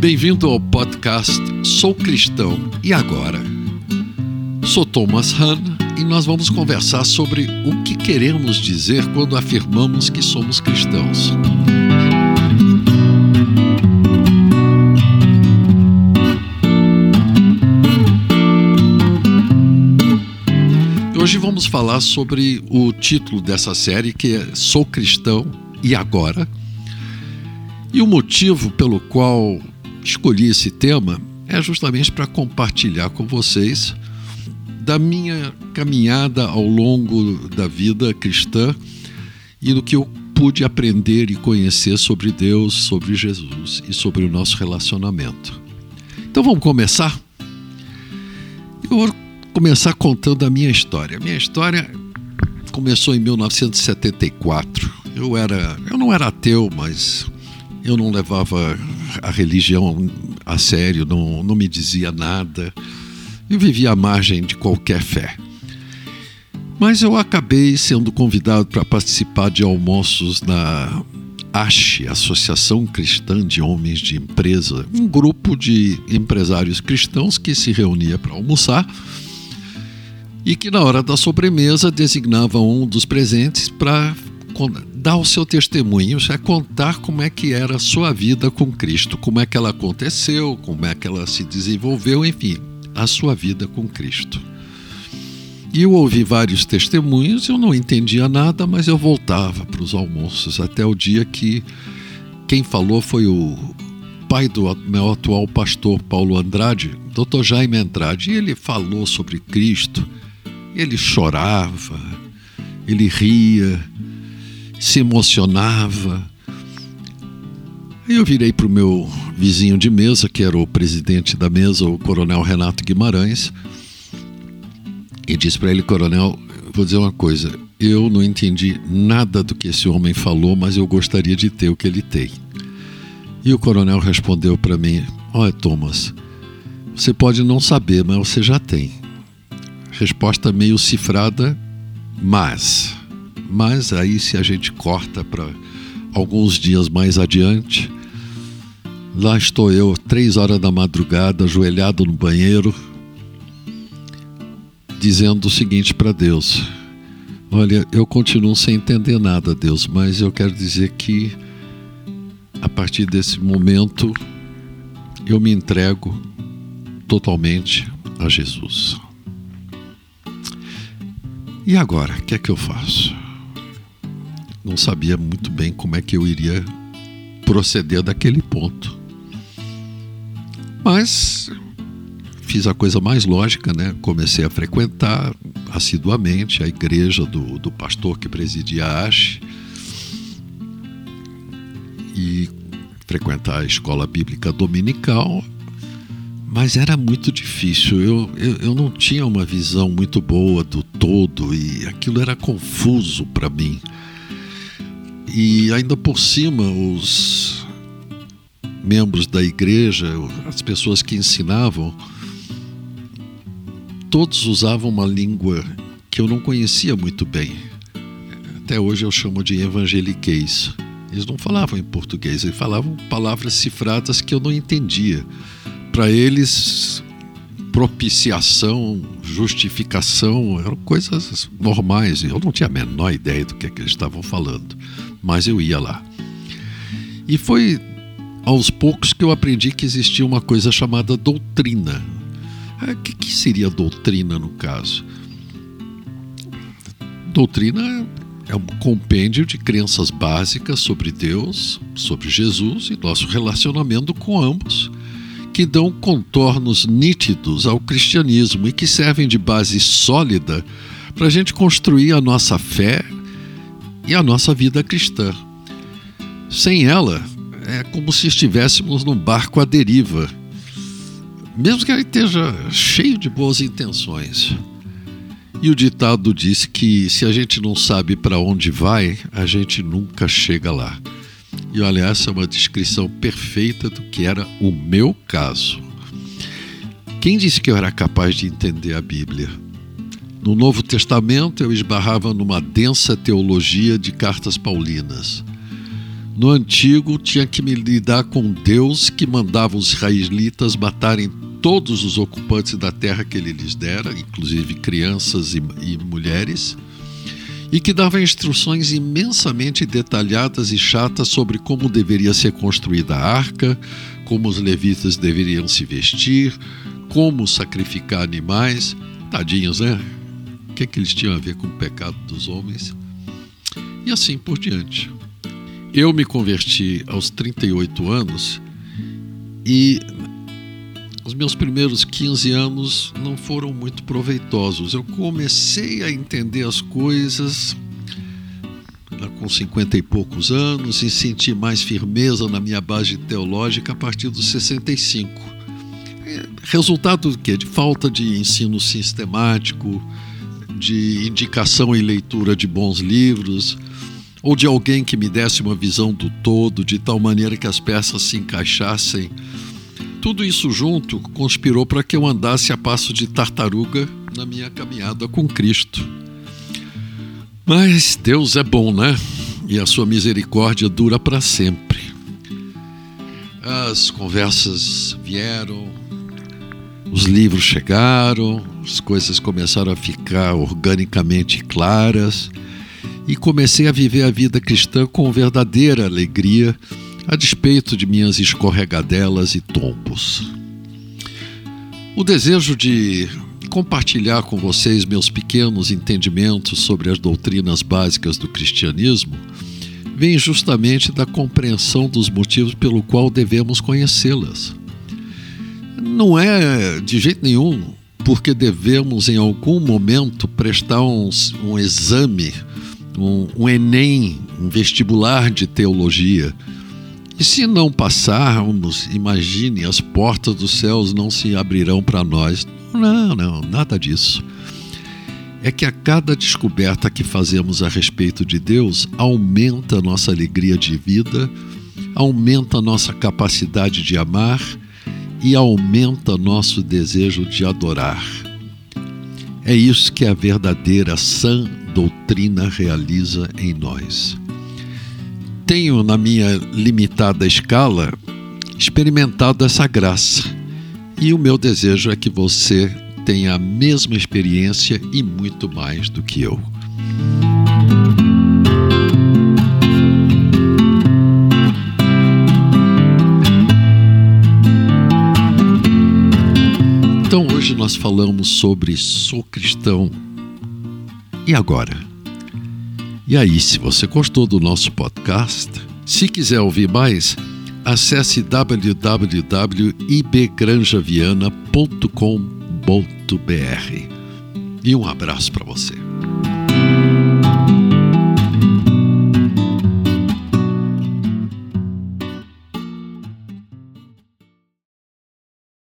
Bem-vindo ao podcast Sou Cristão e Agora. Sou Thomas Hahn e nós vamos conversar sobre o que queremos dizer quando afirmamos que somos cristãos. Hoje vamos falar sobre o título dessa série que é Sou Cristão e Agora. E o motivo pelo qual escolhi esse tema é justamente para compartilhar com vocês da minha caminhada ao longo da vida cristã e do que eu pude aprender e conhecer sobre Deus, sobre Jesus e sobre o nosso relacionamento. Então vamos começar? Eu vou começar contando a minha história. A minha história começou em 1974. Eu era, eu não era ateu, mas eu não levava a religião a sério, não, não me dizia nada. Eu vivia à margem de qualquer fé. Mas eu acabei sendo convidado para participar de almoços na ASHE, Associação Cristã de Homens de Empresa, um grupo de empresários cristãos que se reunia para almoçar e que na hora da sobremesa designava um dos presentes para dar o seu testemunho, é contar como é que era a sua vida com Cristo, como é que ela aconteceu, como é que ela se desenvolveu, enfim, a sua vida com Cristo. E eu ouvi vários testemunhos, eu não entendia nada, mas eu voltava para os almoços até o dia que quem falou foi o pai do meu atual pastor Paulo Andrade, Dr. Jaime Andrade, e ele falou sobre Cristo. Ele chorava, ele ria, se emocionava. Aí eu virei para o meu vizinho de mesa, que era o presidente da mesa, o coronel Renato Guimarães, e disse para ele, coronel, vou dizer uma coisa, eu não entendi nada do que esse homem falou, mas eu gostaria de ter o que ele tem. E o coronel respondeu para mim: Olha, Thomas, você pode não saber, mas você já tem. Resposta meio cifrada, mas. Mas aí, se a gente corta para alguns dias mais adiante, lá estou eu, três horas da madrugada, ajoelhado no banheiro, dizendo o seguinte para Deus: Olha, eu continuo sem entender nada, Deus, mas eu quero dizer que a partir desse momento eu me entrego totalmente a Jesus. E agora, o que é que eu faço? Não sabia muito bem como é que eu iria proceder daquele ponto. Mas fiz a coisa mais lógica, né? Comecei a frequentar assiduamente a igreja do, do pastor que presidia a Ash e frequentar a escola bíblica dominical, mas era muito difícil. Eu, eu, eu não tinha uma visão muito boa do todo e aquilo era confuso para mim. E ainda por cima, os membros da igreja, as pessoas que ensinavam, todos usavam uma língua que eu não conhecia muito bem. Até hoje eu chamo de evangeliquez. Eles não falavam em português, eles falavam palavras cifradas que eu não entendia. Para eles, propiciação, justificação eram coisas normais. Eu não tinha a menor ideia do que, é que eles estavam falando mas eu ia lá. E foi aos poucos que eu aprendi que existia uma coisa chamada doutrina. O que, que seria doutrina no caso? Doutrina é um compêndio de crenças básicas sobre Deus, sobre Jesus e nosso relacionamento com ambos, que dão contornos nítidos ao cristianismo e que servem de base sólida para a gente construir a nossa fé e a nossa vida cristã. Sem ela, é como se estivéssemos num barco à deriva, mesmo que ele esteja cheio de boas intenções. E o ditado diz que se a gente não sabe para onde vai, a gente nunca chega lá. E olha, essa é uma descrição perfeita do que era o meu caso. Quem disse que eu era capaz de entender a Bíblia? No Novo Testamento, eu esbarrava numa densa teologia de cartas paulinas. No antigo, tinha que me lidar com Deus que mandava os israelitas matarem todos os ocupantes da terra que ele lhes dera, inclusive crianças e, e mulheres, e que dava instruções imensamente detalhadas e chatas sobre como deveria ser construída a arca, como os levitas deveriam se vestir, como sacrificar animais. Tadinhos, né? O que, é que eles tinham a ver com o pecado dos homens? E assim por diante. Eu me converti aos 38 anos e os meus primeiros 15 anos não foram muito proveitosos. Eu comecei a entender as coisas com 50 e poucos anos e senti mais firmeza na minha base teológica a partir dos 65. É, resultado do quê? De falta de ensino sistemático, de indicação e leitura de bons livros, ou de alguém que me desse uma visão do todo, de tal maneira que as peças se encaixassem. Tudo isso junto conspirou para que eu andasse a passo de tartaruga na minha caminhada com Cristo. Mas Deus é bom, né? E a sua misericórdia dura para sempre. As conversas vieram, os livros chegaram, as coisas começaram a ficar organicamente claras e comecei a viver a vida cristã com verdadeira alegria, a despeito de minhas escorregadelas e tombos. O desejo de compartilhar com vocês meus pequenos entendimentos sobre as doutrinas básicas do cristianismo vem justamente da compreensão dos motivos pelo qual devemos conhecê-las. Não é de jeito nenhum porque devemos em algum momento prestar um, um exame um, um Enem, um vestibular de teologia. E se não passarmos, imagine, as portas dos céus não se abrirão para nós. Não, não, nada disso. É que a cada descoberta que fazemos a respeito de Deus aumenta a nossa alegria de vida, aumenta a nossa capacidade de amar e aumenta nosso desejo de adorar. É isso que a verdadeira sã doutrina realiza em nós. Tenho, na minha limitada escala, experimentado essa graça e o meu desejo é que você tenha a mesma experiência e muito mais do que eu. Então hoje nós falamos sobre sou cristão e agora? E aí, se você gostou do nosso podcast, se quiser ouvir mais, acesse www.ibgranjaviana.com.br. E um abraço para você.